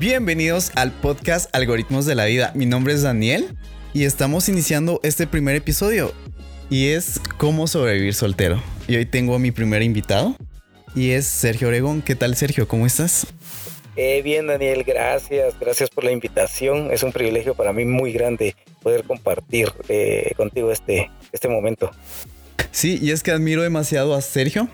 Bienvenidos al podcast Algoritmos de la Vida. Mi nombre es Daniel y estamos iniciando este primer episodio y es cómo sobrevivir soltero. Y hoy tengo a mi primer invitado y es Sergio Oregón. ¿Qué tal Sergio? ¿Cómo estás? Eh, bien Daniel, gracias, gracias por la invitación. Es un privilegio para mí muy grande poder compartir eh, contigo este, este momento. Sí, y es que admiro demasiado a Sergio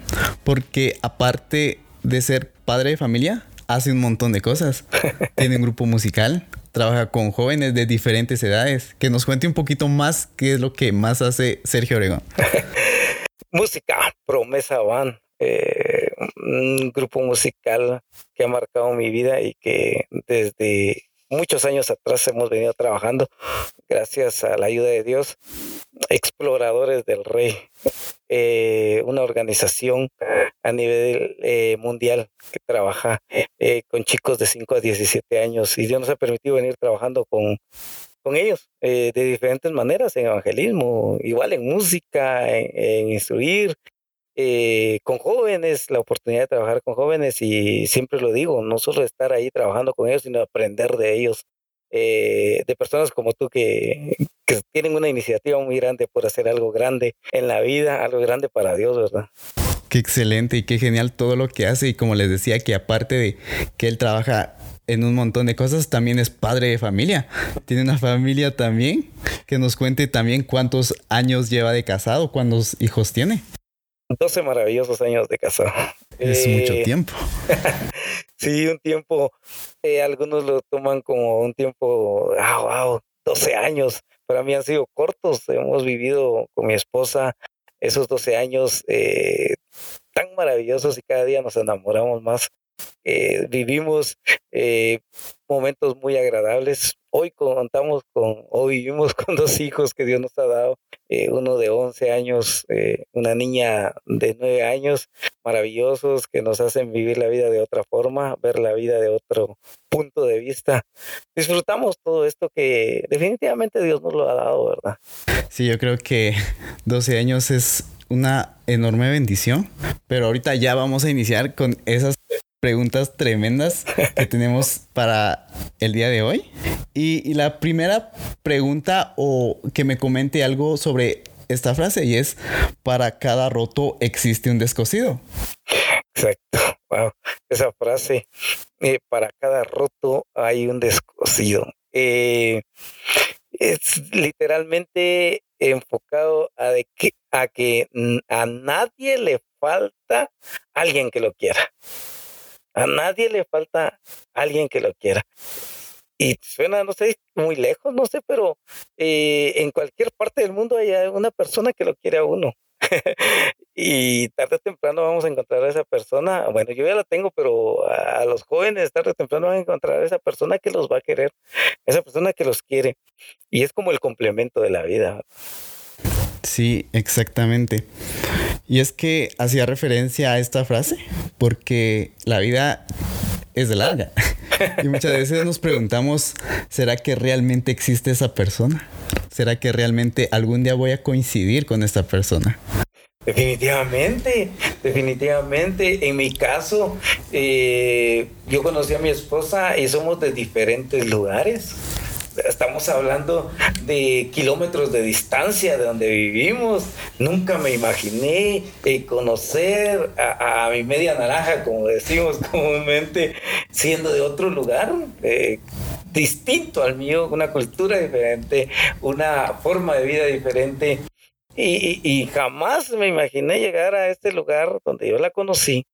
porque aparte de ser padre de familia, hace un montón de cosas. Tiene un grupo musical, trabaja con jóvenes de diferentes edades. Que nos cuente un poquito más qué es lo que más hace Sergio Oregón. Música, Promesa Van. Eh, un grupo musical que ha marcado mi vida y que desde muchos años atrás hemos venido trabajando gracias a la ayuda de Dios. Exploradores del Rey, eh, una organización a nivel eh, mundial que trabaja eh, con chicos de 5 a 17 años y Dios nos ha permitido venir trabajando con, con ellos de diferentes maneras, en evangelismo, igual en música, en instruir, con jóvenes, la oportunidad de trabajar con jóvenes y siempre lo digo, no solo estar ahí trabajando con ellos, sino aprender de ellos, eh, de personas como tú que, que tienen una iniciativa muy grande por hacer algo grande en la vida, algo grande para Dios, ¿verdad? Qué excelente y qué genial todo lo que hace y como les decía que aparte de que él trabaja en un montón de cosas, también es padre de familia. Tiene una familia también. Que nos cuente también cuántos años lleva de casado, cuántos hijos tiene. 12 maravillosos años de casado. Es mucho eh, tiempo. sí, un tiempo, eh, algunos lo toman como un tiempo, ah, wow, 12 años. Para mí han sido cortos. Hemos vivido con mi esposa esos 12 años eh, tan maravillosos y cada día nos enamoramos más. Vivimos momentos muy agradables. Hoy contamos con, hoy vivimos con dos hijos que Dios nos ha dado, eh, uno de 11 años, eh, una niña de 9 años, maravillosos que nos hacen vivir la vida de otra forma, ver la vida de otro punto de vista. Disfrutamos todo esto que definitivamente Dios nos lo ha dado, ¿verdad? Sí, yo creo que 12 años es una enorme bendición, pero ahorita ya vamos a iniciar con esas preguntas tremendas que tenemos para el día de hoy. Y, la primera pregunta o que me comente algo sobre esta frase y es, para cada roto existe un descosido. Exacto, wow, esa frase, eh, para cada roto hay un descosido. Eh, es literalmente enfocado a, de que, a que a nadie le falta alguien que lo quiera. A nadie le falta alguien que lo quiera. Y suena, no sé, muy lejos, no sé, pero eh, en cualquier parte del mundo hay una persona que lo quiere a uno. y tarde o temprano vamos a encontrar a esa persona. Bueno, yo ya la tengo, pero a, los jóvenes tarde o temprano van a encontrar a esa persona que los va a querer, esa persona que los quiere. Y es como el complemento de la vida. Sí, exactamente. Y es que hacía referencia a esta frase porque la vida es larga. Y muchas veces nos preguntamos, ¿será que realmente existe esa persona? ¿Será que realmente algún día voy a coincidir con esta persona? Definitivamente, definitivamente. En mi caso, eh, yo conocí a mi esposa y somos de diferentes lugares estamos hablando de kilómetros de distancia de donde vivimos. Nunca me imaginé eh, conocer a, mi media naranja, como decimos comúnmente, siendo de otro lugar. Eh, distinto al mío, una cultura diferente, una forma de vida diferente. Y, jamás me imaginé llegar a este lugar donde yo la conocí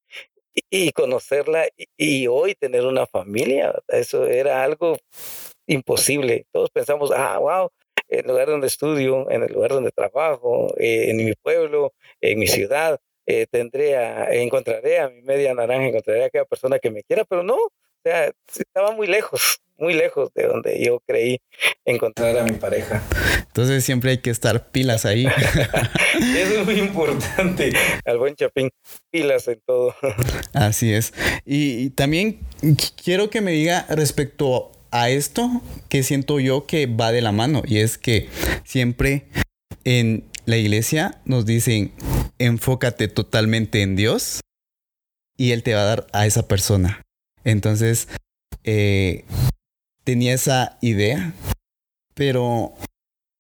y, conocerla y, hoy tener una familia. Eso era algo imposible. Todos pensamos, ah, wow, en el lugar donde estudio, en el lugar donde trabajo, eh, en mi pueblo, en mi ciudad, eh, tendré a, encontraré a mi media naranja, encontraré a aquella persona que me quiera, pero no, o sea, estaba muy lejos, muy lejos de donde yo creí encontrar a mi pareja. Entonces siempre hay que estar pilas ahí. Eso es muy importante, al buen Chapín, pilas en todo. Así es. y también quiero que me diga respecto a esto que siento yo que va de la mano y es que siempre en la iglesia nos dicen enfócate totalmente en Dios y Él te va a dar a esa persona. Entonces, eh, tenía esa idea, pero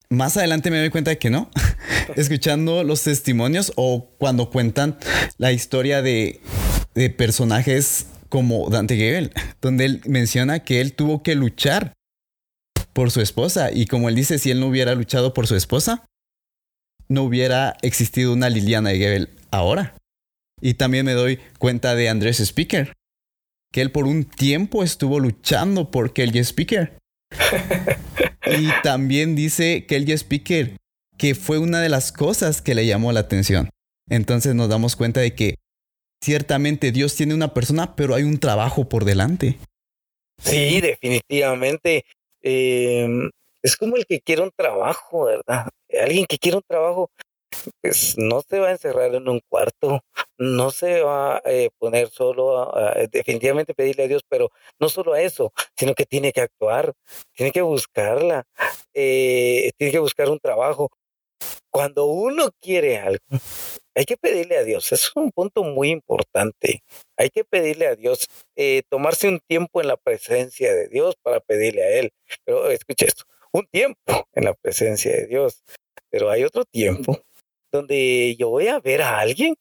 más adelante me doy cuenta de que no. Escuchando los testimonios o cuando cuentan la historia de, de personajes como Dante Gebel, donde él menciona que él tuvo que luchar por su esposa y como él dice, si él no hubiera luchado por su esposa, no hubiera existido una Liliana de Gebel ahora. Y también me doy cuenta de Andrés Speaker, que él por un tiempo estuvo luchando por Kelly Speaker. y también dice Kelly Speaker que fue una de las cosas que le llamó la atención. Entonces nos damos cuenta de que ciertamente Dios tiene una persona, pero hay un trabajo por delante. Sí, definitivamente. Em, es como el que quiere un trabajo, ¿verdad? Alguien que quiere un trabajo pues no se va a encerrar en un cuarto, no se va a eh, poner solo, a, definitivamente pedirle a Dios, pero no solo a eso, sino que tiene que actuar, tiene que buscarla, eh, tiene que buscar un trabajo. Cuando uno quiere algo, hay que pedirle a Dios, es un punto muy importante. Hay que pedirle a Dios, eh, tomarse un tiempo en la presencia de Dios para pedirle a Él. Pero escuche esto, un tiempo en la presencia de Dios, pero hay otro tiempo donde yo voy a ver a alguien,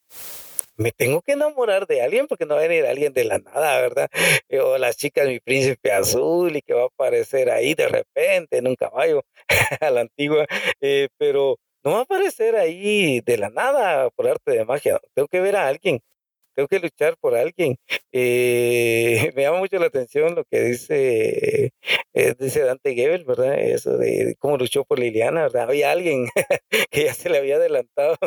me tengo que enamorar de alguien porque no va a venir alguien de la nada, ¿verdad? Eh, o las chicas, mi príncipe azul y que va a aparecer ahí de repente en un caballo a la antigua, eh, pero no va a aparecer ahí de la nada por arte de magia. Tengo que ver a alguien tengo que luchar por alguien. Eh, me llama mucho la atención lo que dice, eh, dice Dante Gebel, ¿verdad? Eso de cómo luchó por Liliana, ¿verdad? Había alguien que ya se le había adelantado.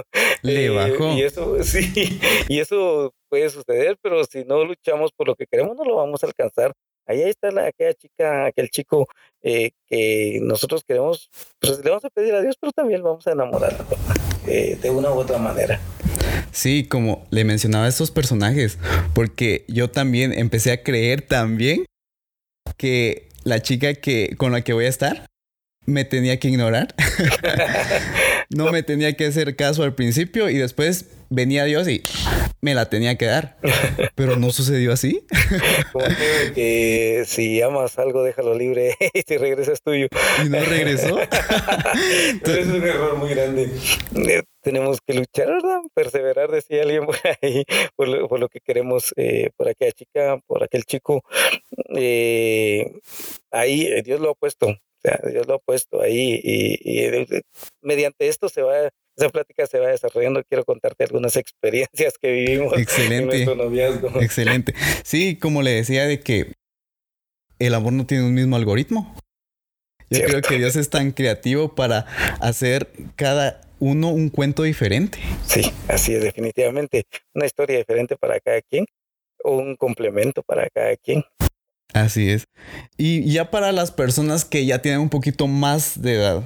Le eh, bajó. Y eso, sí, y eso puede suceder, pero si no luchamos por lo que queremos, no lo vamos a alcanzar. Ahí está la, aquella chica, aquel chico que nosotros queremos, pues le vamos a pedir a Dios, pero también vamos a enamorar de una u otra manera. Sí, como le mencionaba a estos personajes, porque yo también empecé a creer también que la chica que con la que voy a estar me tenía que ignorar. no me tenía que hacer caso al principio y después venía Dios y me la tenía que dar. Pero no sucedió así. Como que si amas algo, déjalo libre y si regresas tuyo. Y no regresó. es un error muy grande. Eh, tenemos que luchar, ¿verdad? Perseverar, decía alguien por ahí, por lo, que queremos, eh, por aquella chica, por aquel chico. Eh, ahí Dios lo ha puesto. O sea, Dios lo ha puesto ahí y mediante esto se va esa plática se va desarrollando. Quiero contarte algunas experiencias que vivimos Excelente. en nuestro noviazgo. Excelente. Sí, como le decía de que el amor no tiene un mismo algoritmo. Yo creo que Dios es tan creativo para hacer cada uno un cuento diferente. Sí, así es, definitivamente. Una historia diferente para cada quien o un complemento para cada quien. Así es. Y ya para las personas que ya tienen un poquito más de edad,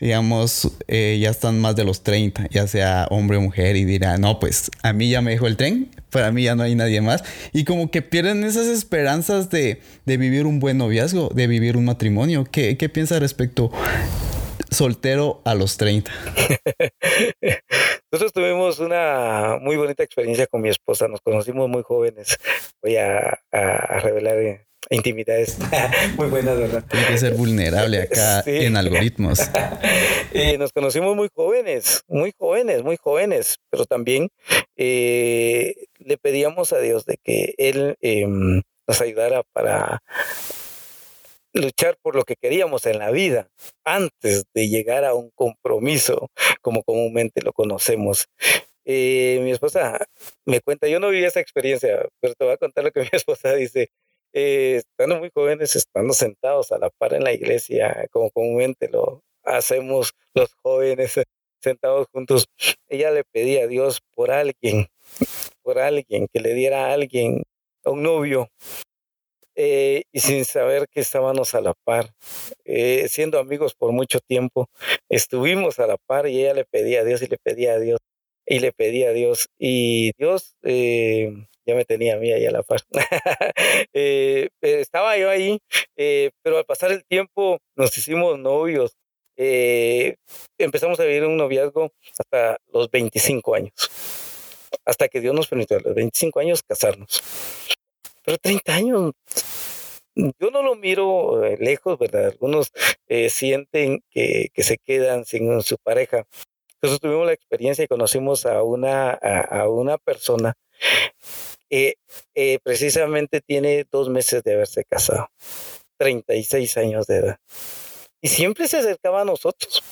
digamos, eh, ya están más de los 30, ya sea hombre o mujer, y dirá, no, pues a mí ya me dejó el tren, para mí ya no hay nadie más. Y como que pierden esas esperanzas de, vivir un buen noviazgo, de vivir un matrimonio. ¿Qué, qué piensa respecto soltero a los 30? Nosotros tuvimos una muy bonita experiencia con mi esposa, nos conocimos muy jóvenes. Voy a, a revelar eh, intimidades muy buenas, ¿verdad? Tiene que ser vulnerable acá en algoritmos. y nos conocimos muy jóvenes, muy jóvenes, muy jóvenes, pero también eh, le pedíamos a Dios de que Él em, nos ayudara para luchar por lo que queríamos en la vida antes de llegar a un compromiso como comúnmente lo conocemos. Eh, mi esposa me cuenta, yo no viví esa experiencia, pero te voy a contar lo que mi esposa dice eh, estando muy jóvenes, estando sentados a la par en la iglesia, como comúnmente lo hacemos los jóvenes sentados juntos, ella le pedía a Dios por alguien, por alguien, que le diera a alguien, a un novio, eh, y sin saber que estábamos a la par, eh, siendo amigos por mucho tiempo, estuvimos a la par y ella le pedía a Dios y le pedía a Dios y le pedía a Dios y Dios eh, ya me tenía a mí ahí a la par. Eh, eh, estaba yo ahí, eh, pero al pasar el tiempo nos hicimos novios. empezamos a vivir un noviazgo hasta los 25 años. Hasta que Dios nos permitió a los 25 años casarnos. Pero 30 años yo no lo miro eh, lejos, ¿verdad? Algunos eh, sienten que, que, se quedan sin su pareja. Entonces tuvimos la experiencia y conocimos a una, a, una persona que eh, precisamente tiene dos meses de haberse casado, 36 años de edad. Y siempre se acercaba a nosotros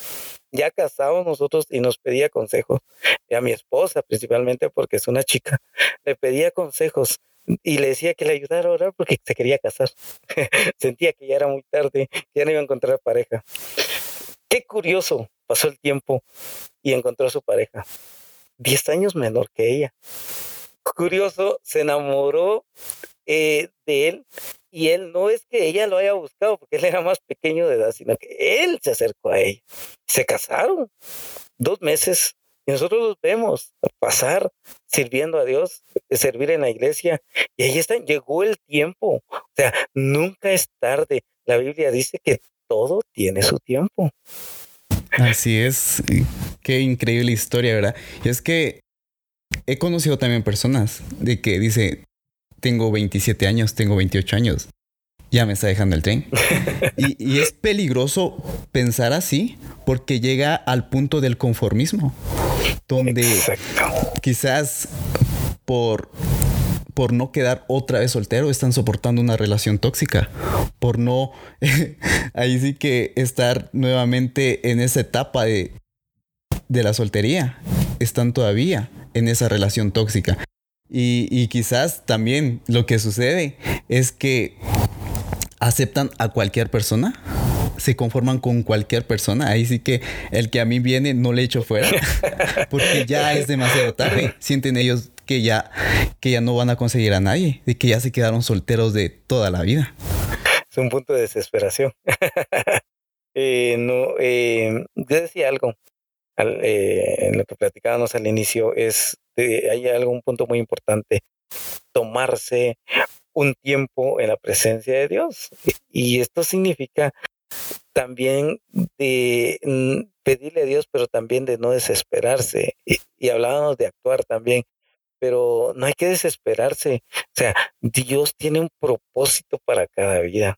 ya casados nosotros y nos pedía consejos. Y a mi esposa principalmente porque es una chica, le pedía consejos y le decía que le ayudara a orar porque se quería casar. Sentía que ya era muy tarde, que ya no iba a encontrar pareja. Qué curioso, pasó el tiempo y encontró a su pareja. Diez años menor que ella. Curioso, se enamoró eh, de él y él no es que ella lo haya buscado porque él era más pequeño de edad, sino que él se acercó a ella. Se casaron dos meses y nosotros los vemos pasar sirviendo a Dios, servir en la iglesia. Y ahí están, llegó el tiempo. O sea, nunca es tarde. La Biblia dice que todo tiene su tiempo. Así es. Qué increíble historia, ¿verdad? Y es que he conocido también personas de que dice, tengo 27 años, tengo 28 años, ya me está dejando el tren. y, es peligroso pensar así porque llega al punto del conformismo, donde quizás por por no quedar otra vez soltero, están soportando una relación tóxica, por no, ahí sí que estar nuevamente en esa etapa de, de la soltería, están todavía en esa relación tóxica. Y, y quizás también lo que sucede es que aceptan a cualquier persona, se conforman con cualquier persona. Ahí sí que el que a mí viene no le echo fuera, porque ya es demasiado tarde. Sienten ellos que ya, que ya no van a conseguir a nadie, de que ya se quedaron solteros de toda la vida. Es un punto de desesperación. eh, no, eh, yo decía algo eh, en lo que platicábamos al inicio, es hay algún punto muy importante, tomarse un tiempo en la presencia de Dios. Y esto significa también de mm, pedirle a Dios, pero también de no desesperarse. Y, hablábamos de actuar también, pero no hay que desesperarse. O sea, Dios tiene un propósito para cada vida.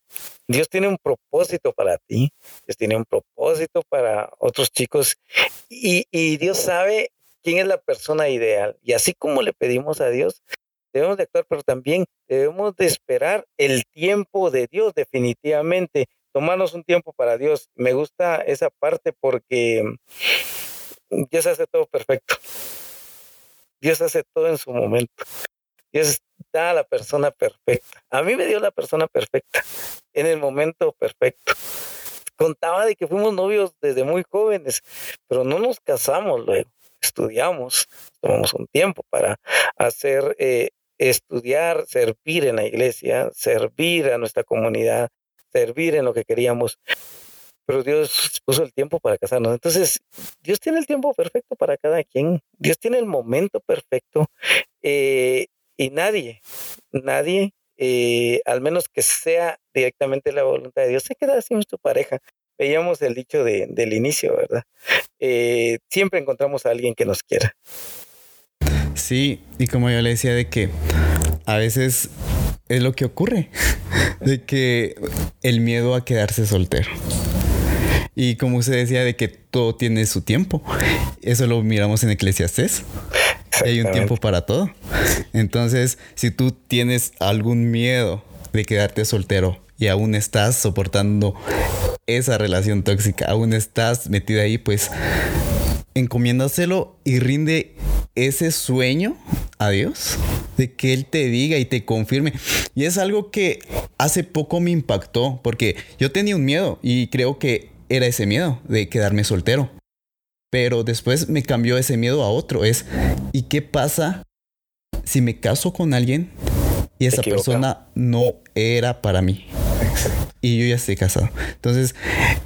Dios tiene un propósito para ti. Dios tiene un propósito para otros chicos. Y, y Dios sabe quién es la persona ideal. Y así como le pedimos a Dios, debemos de actuar, pero también debemos de esperar el tiempo de Dios definitivamente, tomarnos un tiempo para Dios. Me gusta esa parte porque Dios hace todo perfecto. Dios hace todo en su momento. Dios da a la persona perfecta. A mí me dio la persona perfecta en el momento perfecto. Contaba de que fuimos novios desde muy jóvenes, pero no nos casamos luego. Estudiamos, tomamos un tiempo para hacer eh, estudiar, servir en la iglesia, servir a nuestra comunidad, servir en lo que queríamos. Pero Dios puso el tiempo para casarnos. Entonces, Dios tiene el tiempo perfecto para cada quien. Dios tiene el momento perfecto. Eh, y nadie, nadie, eh, al menos que sea directamente la voluntad de Dios, se queda sin su pareja. Veíamos el dicho del inicio, ¿verdad? Eh, siempre encontramos a alguien que nos quiera. Sí, y como yo le decía de que a veces es lo que ocurre, de que el miedo a quedarse soltero. Y como usted decía de que todo tiene su tiempo, eso lo miramos en Eclesiastes. Hay un tiempo para todo. Entonces, si tú tienes algún miedo de quedarte soltero y aún estás soportando esa relación tóxica, aún estás metida ahí, pues encomiéndaselo y rinde ese sueño a Dios, de que Él te diga y te confirme. Y es algo que hace poco me impactó, porque yo tenía un miedo y creo que era ese miedo de quedarme soltero. Pero después me cambió ese miedo a otro. Es, ¿y qué pasa si me caso con alguien y esa persona no era para mí? Y yo ya estoy casado. Entonces,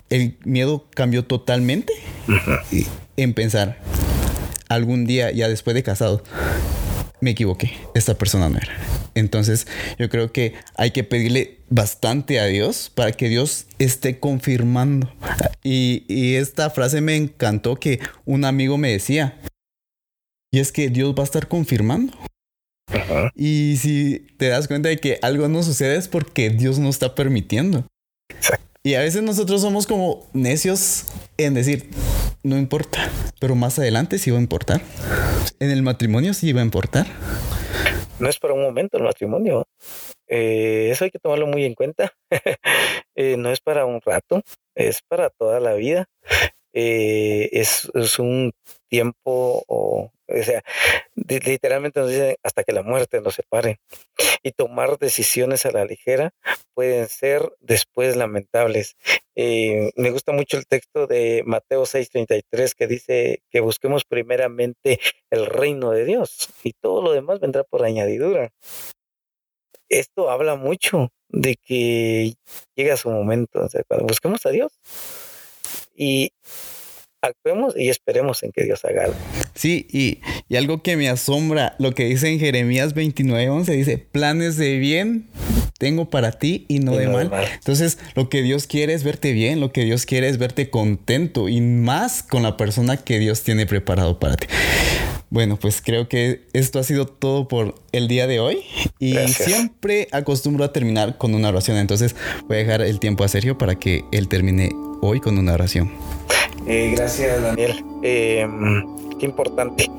el miedo cambió totalmente en pensar, algún día, ya después de casado, me equivoqué, esta persona no era. Entonces yo creo que hay que pedirle bastante a Dios para que Dios esté confirmando. Y, y, esta frase me encantó que un amigo me decía, y es que Dios va a estar confirmando. Y si te das cuenta de que algo no sucede es porque Dios no está permitiendo. Y a veces nosotros somos como necios en decir, no importa, pero más adelante sí va a importar. En el matrimonio sí va a importar. No es para un momento el matrimonio. Eh, eso hay que tomarlo muy en cuenta. Eh, no es para un rato, es para toda la vida. Eh, es, un tiempo, o, o sea, literalmente nos dicen hasta que la muerte nos separe. Y tomar decisiones a la ligera pueden ser después lamentables. Eh, me gusta mucho el texto de Mateo 6:33 que dice que busquemos primeramente el reino de Dios y todo lo demás vendrá por añadidura. Esto habla mucho de que llega su momento, o sea, cuando busquemos a Dios y actuemos y esperemos en que Dios haga algo. Sí, y, y algo que me asombra, lo que dice en Jeremías 29:11, dice, planes de bien tengo para ti y no, y de, no mal. de, mal. Entonces, lo que Dios quiere es verte bien, lo que Dios quiere es verte contento y más con la persona que Dios tiene preparado para ti. Bueno, pues creo que esto ha sido todo por el día de hoy y Gracias. siempre acostumbro a terminar con una oración. Entonces voy a dejar el tiempo a Sergio para que él termine hoy con una oración. Eh, gracias, Daniel. Eh, qué importante.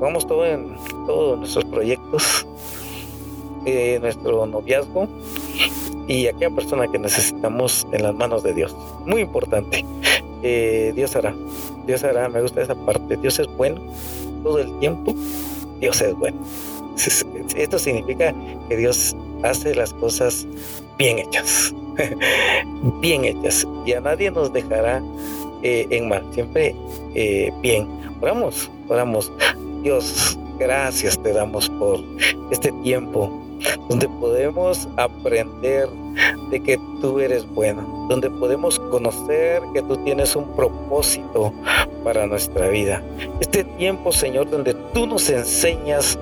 Vamos todo en todos nuestros proyectos, eh, nuestro noviazgo y aquella persona que necesitamos en las manos de Dios. Muy importante. Eh, Dios hará. Dios hará. Me gusta esa parte. Dios es bueno todo el tiempo. Dios es bueno. Esto significa que Dios hace las cosas bien hechas. bien hechas. Y a nadie nos dejará eh, en mal. Siempre eh, bien. Oramos, oramos. Dios, gracias te damos por este tiempo donde podemos aprender de que tú eres bueno, donde podemos conocer que tú tienes un propósito para nuestra vida. Este tiempo, Señor, donde tú nos enseñas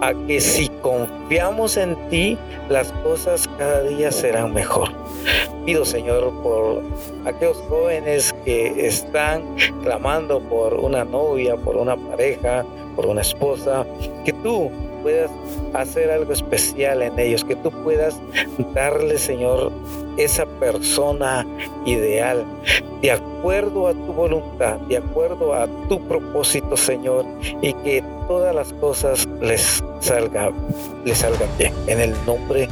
a que si confiamos en ti, las cosas cada día serán mejor. Pido, Señor, por aquellos jóvenes que están clamando por una novia, por una pareja, por una esposa, que tú puedas hacer algo especial en ellos, que tú puedas darle, Señor, esa persona ideal, de acuerdo a tu voluntad, de acuerdo a tu propósito, Señor, y que todas las cosas les salgan, les salgan bien. En el nombre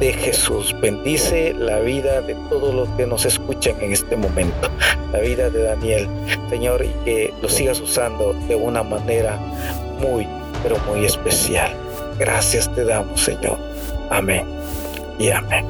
de Jesús, bendice la vida de todos los que nos escuchan en este momento, la vida de Daniel, Señor, y que lo sigas usando de una manera muy, pero muy especial. Gracias te damos, Señor. Amén y amén.